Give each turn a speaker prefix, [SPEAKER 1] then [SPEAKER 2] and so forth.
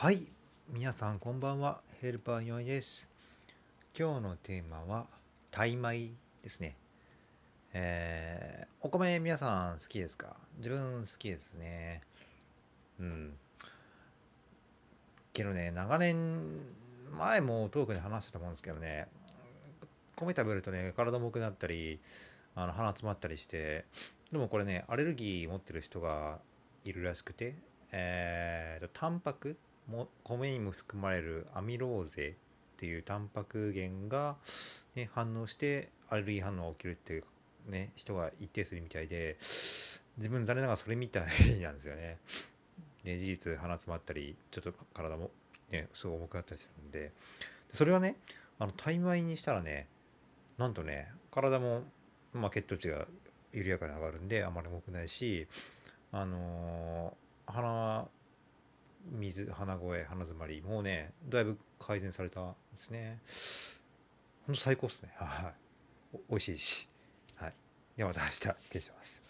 [SPEAKER 1] はい、皆さんこんばんは。ヘルパーヨイです。今日のテーマは、タイ米ですね。えー、お米皆さん好きですか？自分好きですね。うん。けどね、長年、前もトークで話してたと思うんですけどね、米食べるとね、体重くなったり、あの鼻詰まったりして、でもこれね、アレルギー持ってる人がいるらしくて、えーと、タンパク米にも含まれるアミローゼっていうタンパク源が、ね、反応してアレルギー反応が起きるっていう、ね、人が一定数いるみたいで自分残念ながらそれみたいなんですよね。で事実鼻詰まったりちょっと体も、ね、すごい重くなったりするんでそれはねあのタイ米にしたらねなんとね体も、まあ、血糖値が緩やかに上がるんであまり重くないしあのー鼻水鼻声鼻詰まりもうねだいぶ改善されたんですね。ほんと最高っすね。はい。美味しいし。はい。ではまた明日失礼します。